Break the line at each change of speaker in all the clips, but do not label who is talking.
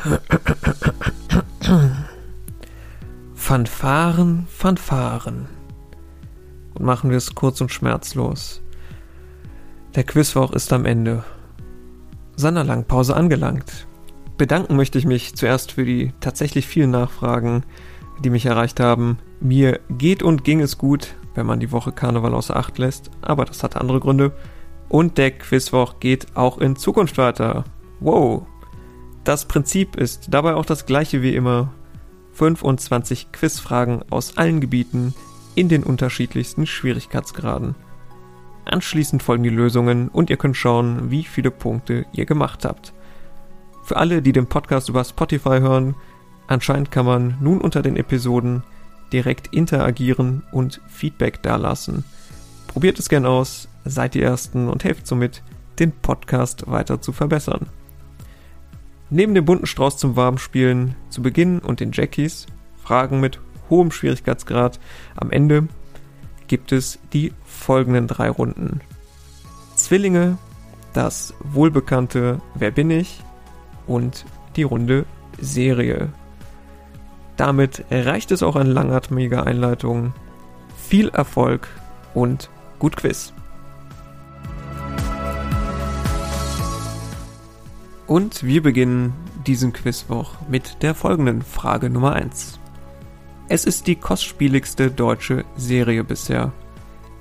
Fanfaren, Fanfaren. Und machen wir es kurz und schmerzlos. Der Quizwoch ist am Ende. Seiner Langpause angelangt. Bedanken möchte ich mich zuerst für die tatsächlich vielen Nachfragen, die mich erreicht haben. Mir geht und ging es gut, wenn man die Woche Karneval außer Acht lässt, aber das hat andere Gründe. Und der Quizwoch geht auch in Zukunft weiter. Wow. Das Prinzip ist dabei auch das gleiche wie immer. 25 Quizfragen aus allen Gebieten in den unterschiedlichsten Schwierigkeitsgraden. Anschließend folgen die Lösungen und ihr könnt schauen, wie viele Punkte ihr gemacht habt. Für alle, die den Podcast über Spotify hören, anscheinend kann man nun unter den Episoden direkt interagieren und Feedback dalassen. Probiert es gern aus, seid die Ersten und helft somit, den Podcast weiter zu verbessern. Neben dem bunten Strauß zum Warmspielen zu Beginn und den Jackies, Fragen mit hohem Schwierigkeitsgrad am Ende, gibt es die folgenden drei Runden. Zwillinge, das wohlbekannte Wer bin ich und die Runde Serie. Damit reicht es auch an langatmiger Einleitung. Viel Erfolg und gut Quiz. Und wir beginnen diesen Quizwoch mit der folgenden Frage Nummer 1. Es ist die kostspieligste deutsche Serie bisher.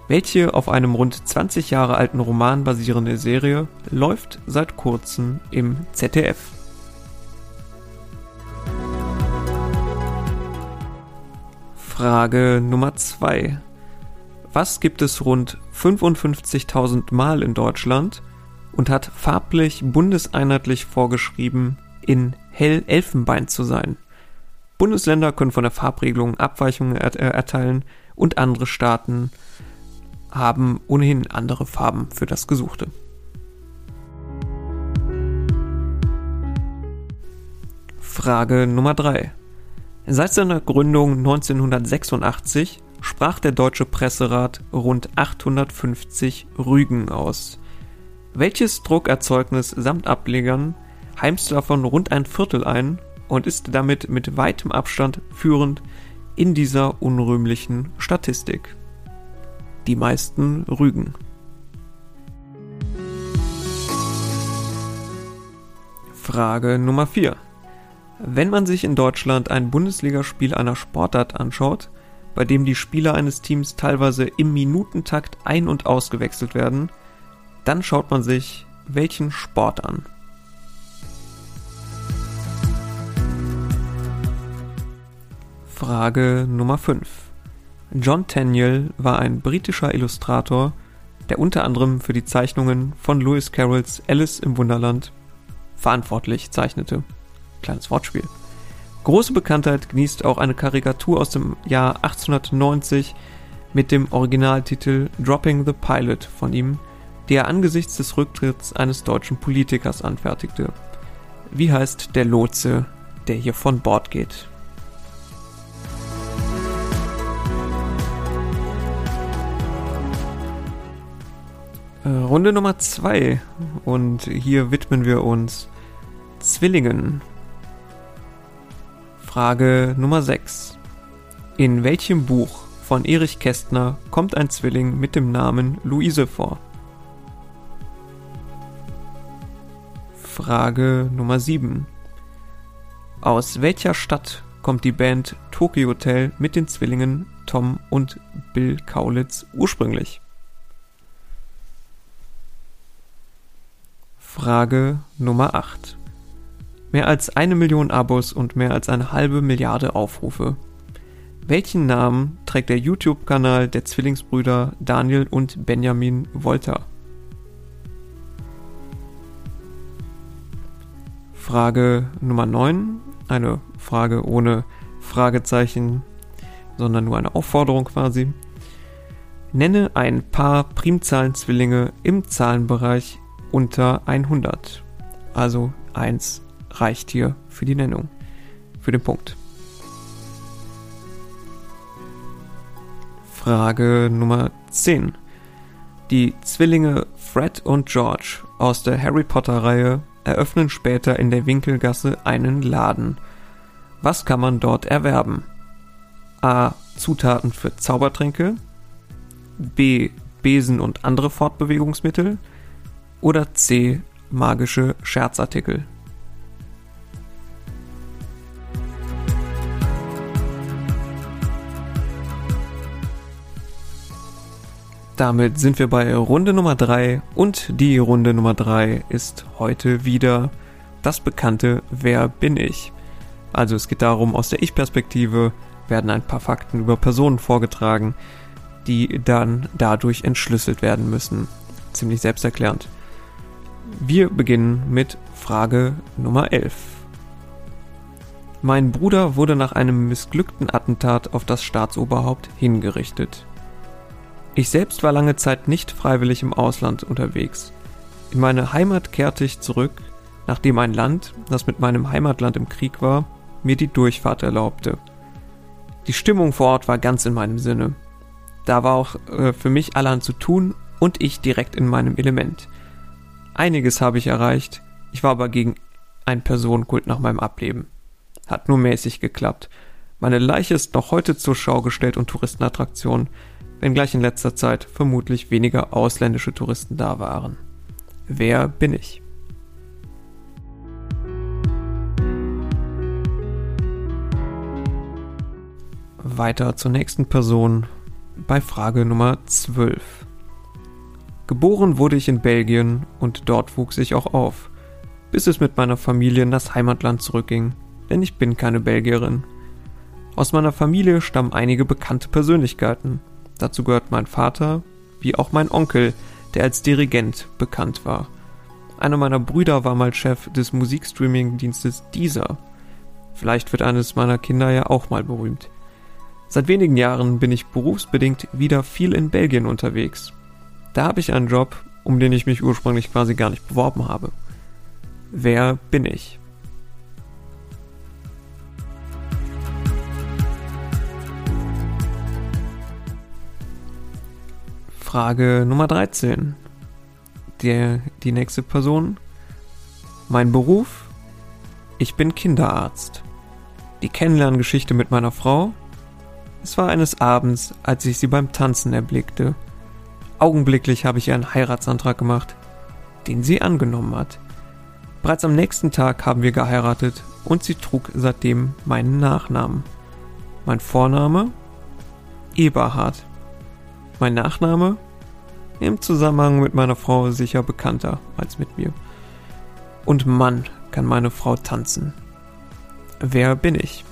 Welche auf einem rund 20 Jahre alten Roman basierende Serie läuft seit kurzem im ZDF? Frage Nummer 2. Was gibt es rund 55.000 Mal in Deutschland und hat farblich bundeseinheitlich vorgeschrieben, in hell Elfenbein zu sein? Bundesländer können von der Farbregelung Abweichungen äh, erteilen und andere Staaten haben ohnehin andere Farben für das Gesuchte. Frage Nummer 3. Seit seiner Gründung 1986 sprach der Deutsche Presserat rund 850 Rügen aus. Welches Druckerzeugnis samt Ablegern heimst davon rund ein Viertel ein und ist damit mit weitem Abstand führend in dieser unrühmlichen Statistik. Die meisten Rügen. Frage Nummer 4. Wenn man sich in Deutschland ein Bundesligaspiel einer Sportart anschaut, bei dem die Spieler eines Teams teilweise im Minutentakt ein- und ausgewechselt werden, dann schaut man sich welchen Sport an. Frage Nummer 5. John Tenniel war ein britischer Illustrator, der unter anderem für die Zeichnungen von Lewis Carrolls Alice im Wunderland verantwortlich zeichnete. Kleines Wortspiel. Große Bekanntheit genießt auch eine Karikatur aus dem Jahr 1890 mit dem Originaltitel Dropping the Pilot von ihm, die er angesichts des Rücktritts eines deutschen Politikers anfertigte. Wie heißt der Lotse, der hier von Bord geht? Äh, Runde Nummer 2 und hier widmen wir uns Zwillingen. Frage Nummer 6. In welchem Buch von Erich Kästner kommt ein Zwilling mit dem Namen Luise vor? Frage Nummer 7. Aus welcher Stadt kommt die Band Tokyo Hotel mit den Zwillingen Tom und Bill Kaulitz ursprünglich? Frage Nummer 8. Mehr als eine Million Abos und mehr als eine halbe Milliarde Aufrufe. Welchen Namen trägt der YouTube-Kanal der Zwillingsbrüder Daniel und Benjamin Wolter? Frage Nummer 9. Eine Frage ohne Fragezeichen, sondern nur eine Aufforderung quasi. Nenne ein paar Primzahlenzwillinge im Zahlenbereich unter 100. Also 1 reicht hier für die Nennung, für den Punkt. Frage Nummer 10. Die Zwillinge Fred und George aus der Harry Potter-Reihe eröffnen später in der Winkelgasse einen Laden. Was kann man dort erwerben? A. Zutaten für Zaubertränke. B. Besen und andere Fortbewegungsmittel. Oder C. Magische Scherzartikel. Damit sind wir bei Runde Nummer 3 und die Runde Nummer 3 ist heute wieder das bekannte Wer bin ich? Also es geht darum, aus der Ich-Perspektive werden ein paar Fakten über Personen vorgetragen, die dann dadurch entschlüsselt werden müssen. Ziemlich selbsterklärend. Wir beginnen mit Frage Nummer 11. Mein Bruder wurde nach einem missglückten Attentat auf das Staatsoberhaupt hingerichtet. Ich selbst war lange Zeit nicht freiwillig im Ausland unterwegs. In meine Heimat kehrte ich zurück, nachdem ein Land, das mit meinem Heimatland im Krieg war, mir die Durchfahrt erlaubte. Die Stimmung vor Ort war ganz in meinem Sinne. Da war auch äh, für mich allerhand zu tun und ich direkt in meinem Element. Einiges habe ich erreicht, ich war aber gegen einen Personenkult nach meinem Ableben. Hat nur mäßig geklappt. Meine Leiche ist noch heute zur Schau gestellt und Touristenattraktion, wenngleich in letzter Zeit vermutlich weniger ausländische Touristen da waren. Wer bin ich? Weiter zur nächsten Person bei Frage Nummer 12. Geboren wurde ich in Belgien und dort wuchs ich auch auf, bis es mit meiner Familie in das Heimatland zurückging, denn ich bin keine Belgierin. Aus meiner Familie stammen einige bekannte Persönlichkeiten, Dazu gehört mein Vater, wie auch mein Onkel, der als Dirigent bekannt war. Einer meiner Brüder war mal Chef des Musikstreaming-Dienstes Deezer. Vielleicht wird eines meiner Kinder ja auch mal berühmt. Seit wenigen Jahren bin ich berufsbedingt wieder viel in Belgien unterwegs. Da habe ich einen Job, um den ich mich ursprünglich quasi gar nicht beworben habe. Wer bin ich? Frage Nummer 13. Der, die nächste Person. Mein Beruf? Ich bin Kinderarzt. Die Kennenlerngeschichte mit meiner Frau? Es war eines Abends, als ich sie beim Tanzen erblickte. Augenblicklich habe ich ihr einen Heiratsantrag gemacht, den sie angenommen hat. Bereits am nächsten Tag haben wir geheiratet und sie trug seitdem meinen Nachnamen. Mein Vorname? Eberhard. Mein Nachname? Im Zusammenhang mit meiner Frau sicher bekannter als mit mir. Und Mann, kann meine Frau tanzen. Wer bin ich?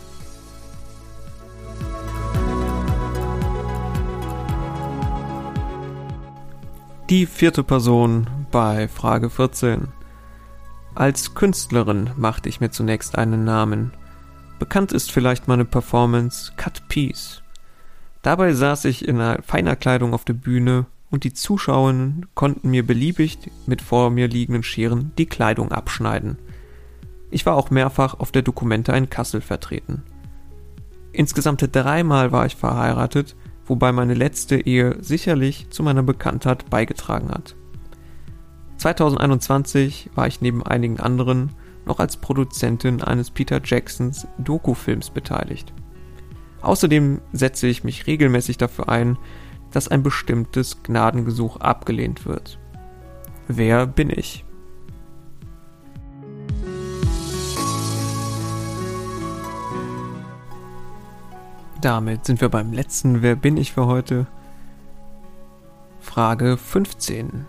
Die vierte Person bei Frage 14. Als Künstlerin machte ich mir zunächst einen Namen. Bekannt ist vielleicht meine Performance Cut Piece. Dabei saß ich in feiner Kleidung auf der Bühne und die Zuschauerinnen konnten mir beliebig mit vor mir liegenden Scheren die Kleidung abschneiden. Ich war auch mehrfach auf der Dokumente in Kassel vertreten. Insgesamt dreimal war ich verheiratet, wobei meine letzte Ehe sicherlich zu meiner Bekanntheit beigetragen hat. 2021 war ich neben einigen anderen noch als Produzentin eines Peter Jacksons Dokufilms beteiligt. Außerdem setze ich mich regelmäßig dafür ein, dass ein bestimmtes Gnadengesuch abgelehnt wird. Wer bin ich? Damit sind wir beim letzten Wer bin ich für heute? Frage 15.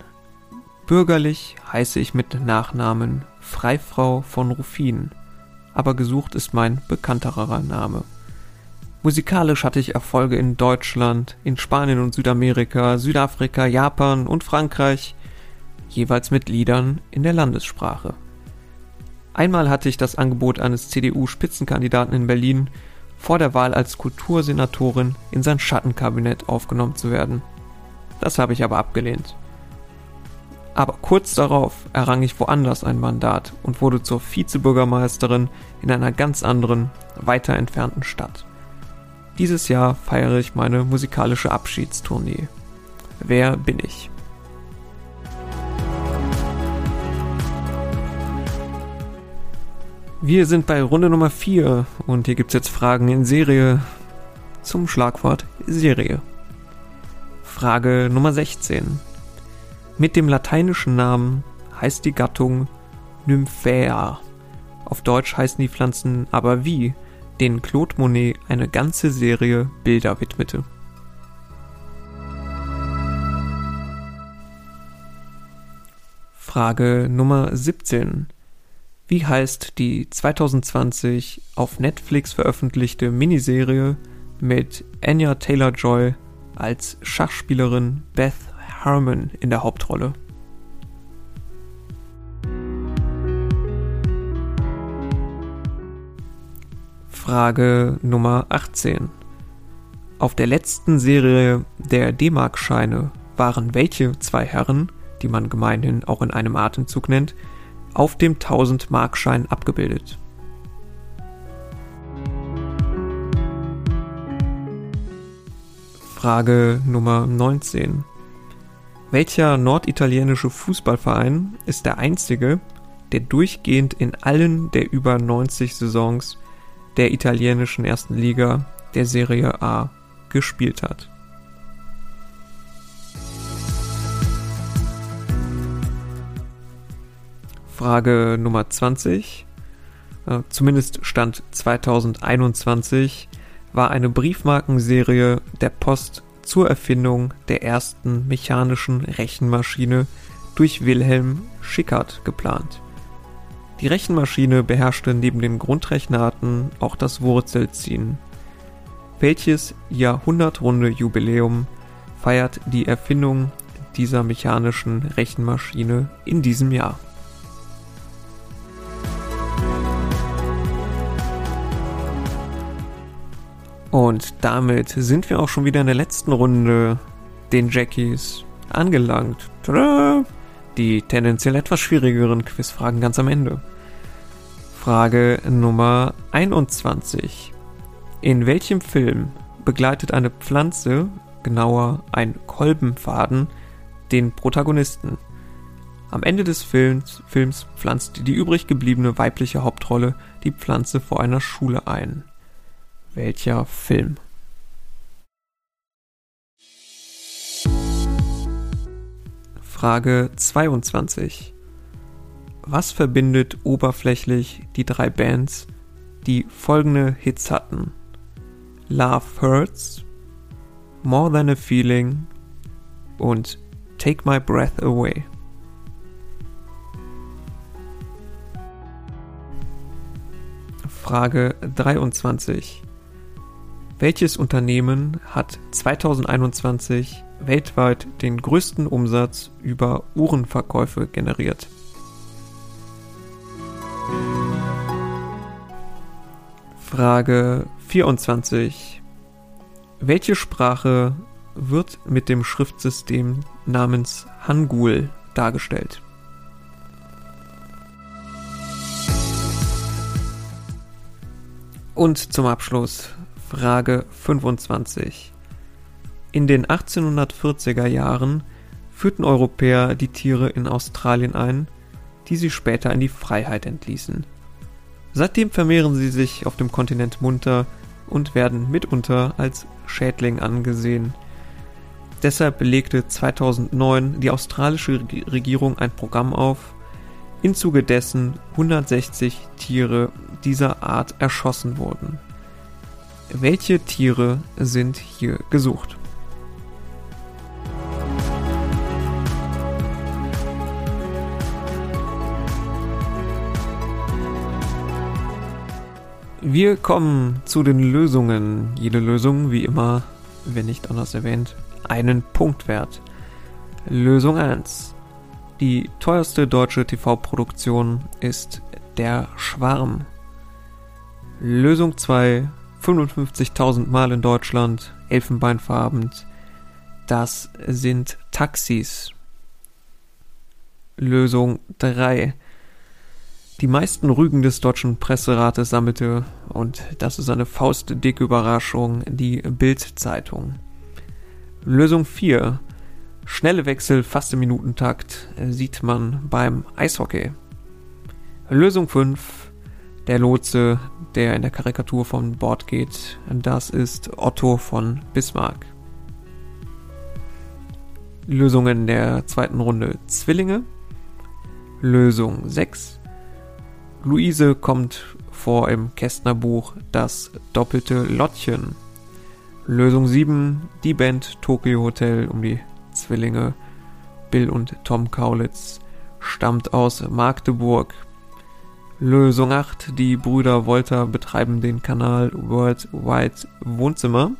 Bürgerlich heiße ich mit Nachnamen Freifrau von Ruffin, aber gesucht ist mein bekannterer Name. Musikalisch hatte ich Erfolge in Deutschland, in Spanien und Südamerika, Südafrika, Japan und Frankreich, jeweils mit Liedern in der Landessprache. Einmal hatte ich das Angebot eines CDU-Spitzenkandidaten in Berlin, vor der Wahl als Kultursenatorin in sein Schattenkabinett aufgenommen zu werden. Das habe ich aber abgelehnt. Aber kurz darauf errang ich woanders ein Mandat und wurde zur Vizebürgermeisterin in einer ganz anderen, weiter entfernten Stadt. Dieses Jahr feiere ich meine musikalische Abschiedstournee. Wer bin ich? Wir sind bei Runde Nummer 4 und hier gibt es jetzt Fragen in Serie zum Schlagwort Serie. Frage Nummer 16. Mit dem lateinischen Namen heißt die Gattung Nymphaea. Auf Deutsch heißen die Pflanzen aber wie, denen Claude Monet eine ganze Serie Bilder widmete. Frage Nummer 17. Wie heißt die 2020 auf Netflix veröffentlichte Miniserie mit Anya Taylor-Joy als Schachspielerin Beth Harmon in der Hauptrolle? Frage Nummer 18. Auf der letzten Serie der D-Mark-Scheine waren welche zwei Herren, die man gemeinhin auch in einem Atemzug nennt, auf dem 1000-Markschein abgebildet. Frage Nummer 19. Welcher norditalienische Fußballverein ist der einzige, der durchgehend in allen der über 90 Saisons der italienischen ersten Liga der Serie A gespielt hat? Frage Nummer 20. Äh, zumindest Stand 2021 war eine Briefmarkenserie der Post zur Erfindung der ersten mechanischen Rechenmaschine durch Wilhelm Schickard geplant. Die Rechenmaschine beherrschte neben den Grundrechenarten auch das Wurzelziehen. Welches Jahrhundertrunde Jubiläum feiert die Erfindung dieser mechanischen Rechenmaschine in diesem Jahr? Und damit sind wir auch schon wieder in der letzten Runde den Jackies angelangt. Tada! Die tendenziell etwas schwierigeren Quizfragen ganz am Ende. Frage Nummer 21. In welchem Film begleitet eine Pflanze, genauer ein Kolbenfaden, den Protagonisten? Am Ende des Films, Films pflanzt die übrig gebliebene weibliche Hauptrolle die Pflanze vor einer Schule ein. Welcher Film? Frage 22. Was verbindet oberflächlich die drei Bands, die folgende Hits hatten? Love Hurts, More Than a Feeling und Take My Breath Away. Frage 23. Welches Unternehmen hat 2021 weltweit den größten Umsatz über Uhrenverkäufe generiert? Frage 24. Welche Sprache wird mit dem Schriftsystem namens Hangul dargestellt? Und zum Abschluss Frage 25. In den 1840er Jahren führten Europäer die Tiere in Australien ein, die sie später in die Freiheit entließen. Seitdem vermehren sie sich auf dem Kontinent munter und werden mitunter als Schädling angesehen. Deshalb belegte 2009 die australische Regierung ein Programm auf, im Zuge dessen 160 Tiere dieser Art erschossen wurden. Welche Tiere sind hier gesucht? Wir kommen zu den Lösungen. Jede Lösung, wie immer, wenn nicht anders erwähnt, einen Punkt wert. Lösung 1. Die teuerste deutsche TV-Produktion ist Der Schwarm. Lösung 2 55.000 Mal in Deutschland, elfenbeinfarben. Das sind Taxis. Lösung 3. Die meisten Rügen des deutschen Presserates sammelte, und das ist eine faustdicke Überraschung, die Bild-Zeitung. Lösung 4. Schnelle Wechsel fast im Minutentakt sieht man beim Eishockey. Lösung 5. Der Lotse, der in der Karikatur von Bord geht, das ist Otto von Bismarck. Lösungen der zweiten Runde Zwillinge. Lösung 6. Luise kommt vor im Kästner Buch Das doppelte Lottchen. Lösung 7. Die Band Tokyo Hotel um die Zwillinge Bill und Tom Kaulitz stammt aus Magdeburg. Lösung 8. Die Brüder Wolter betreiben den Kanal World Wide Wohnzimmer.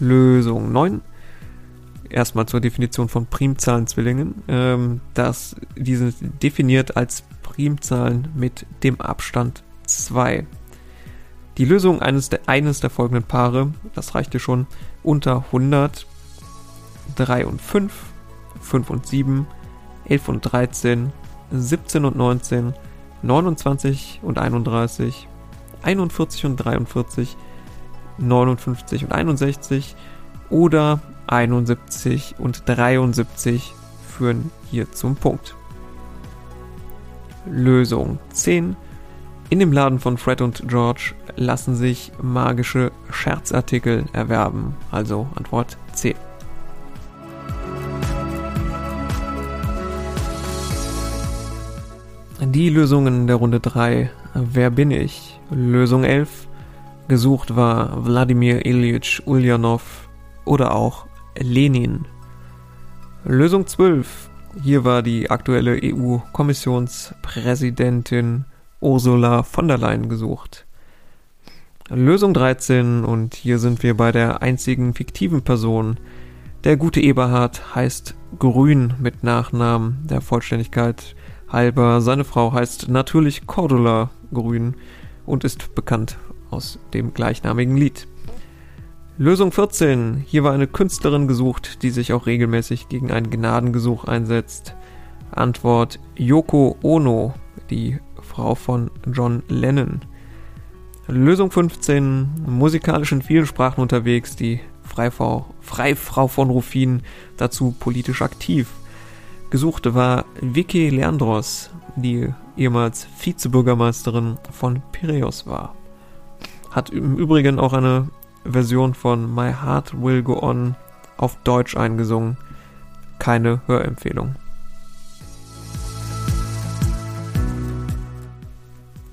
Lösung 9. Erstmal zur Definition von Primzahlenzwillingen. Ähm, das, die sind definiert als Primzahlen mit dem Abstand 2. Die Lösung eines der, eines der folgenden Paare, das reichte schon, unter 100, 3 und 5, 5 und 7, 11 und 13, 17 und 19, 29 und 31, 41 und 43, 59 und 61 oder 71 und 73 führen hier zum Punkt. Lösung 10. In dem Laden von Fred und George lassen sich magische Scherzartikel erwerben. Also Antwort C. Die Lösungen der Runde 3. Wer bin ich? Lösung 11. Gesucht war Wladimir Ilyich Ulyanov oder auch Lenin. Lösung 12. Hier war die aktuelle EU-Kommissionspräsidentin Ursula von der Leyen gesucht. Lösung 13 und hier sind wir bei der einzigen fiktiven Person. Der gute Eberhard heißt Grün mit Nachnamen der Vollständigkeit halber. Seine Frau heißt natürlich Cordula Grün und ist bekannt aus dem gleichnamigen Lied. Lösung 14. Hier war eine Künstlerin gesucht, die sich auch regelmäßig gegen ein Gnadengesuch einsetzt. Antwort Yoko Ono, die Frau von John Lennon. Lösung 15. Musikalisch in vielen Sprachen unterwegs, die Freifrau, Freifrau von Rufin, dazu politisch aktiv. Gesuchte war Vicky Leandros, die ehemals Vizebürgermeisterin von Piraeus war. Hat im Übrigen auch eine Version von My Heart Will Go On auf Deutsch eingesungen. Keine Hörempfehlung.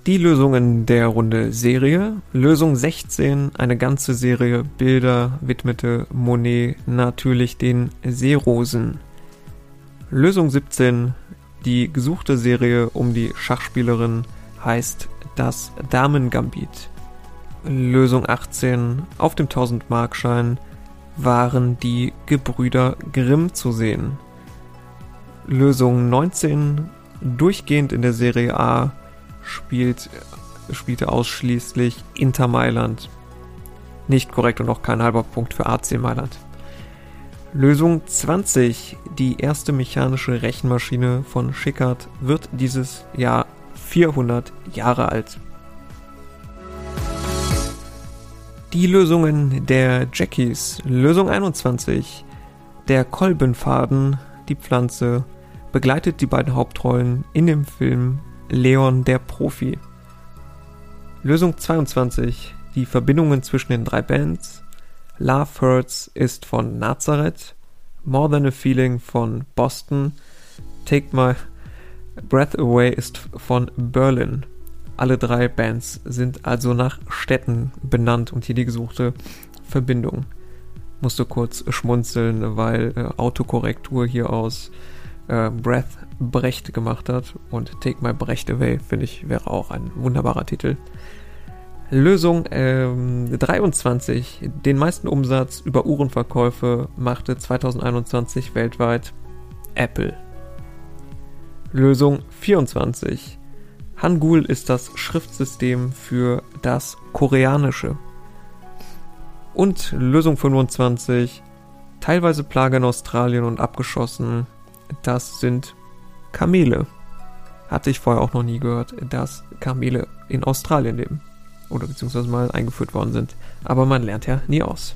Die Lösungen der Runde Serie. Lösung 16, eine ganze Serie Bilder widmete Monet natürlich den Seerosen. Lösung 17, die gesuchte Serie um die Schachspielerin heißt das Damengambit. Lösung 18. Auf dem 1000-Markschein waren die Gebrüder Grimm zu sehen. Lösung 19. Durchgehend in der Serie A spielt, spielte ausschließlich Inter Mailand. Nicht korrekt und auch kein halber Punkt für AC Mailand. Lösung 20. Die erste mechanische Rechenmaschine von Schickard wird dieses Jahr 400 Jahre alt. Die Lösungen der Jackies. Lösung 21. Der Kolbenfaden, die Pflanze, begleitet die beiden Hauptrollen in dem Film Leon der Profi. Lösung 22. Die Verbindungen zwischen den drei Bands. Love Hurts ist von Nazareth. More Than a Feeling von Boston. Take My Breath Away ist von Berlin. Alle drei Bands sind also nach Städten benannt und hier die gesuchte Verbindung. Musste kurz schmunzeln, weil äh, Autokorrektur hier aus äh, Breath Brecht gemacht hat und Take My Brecht Away, finde ich, wäre auch ein wunderbarer Titel. Lösung ähm, 23. Den meisten Umsatz über Uhrenverkäufe machte 2021 weltweit Apple. Lösung 24. Hangul ist das Schriftsystem für das Koreanische. Und Lösung 25, teilweise Plage in Australien und abgeschossen, das sind Kamele. Hatte ich vorher auch noch nie gehört, dass Kamele in Australien leben. Oder beziehungsweise mal eingeführt worden sind. Aber man lernt ja nie aus.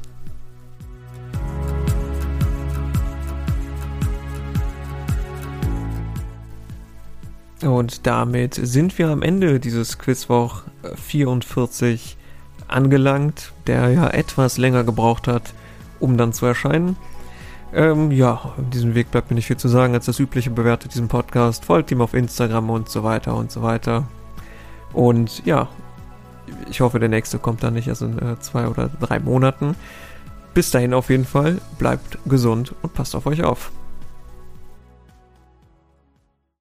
Und damit sind wir am Ende dieses Quizwoch 44 angelangt, der ja etwas länger gebraucht hat, um dann zu erscheinen. Ähm, ja, auf diesem Weg bleibt mir nicht viel zu sagen als das übliche. Bewertet diesen Podcast, folgt ihm auf Instagram und so weiter und so weiter. Und ja, ich hoffe, der nächste kommt dann nicht erst in äh, zwei oder drei Monaten. Bis dahin auf jeden Fall, bleibt gesund und passt auf euch auf.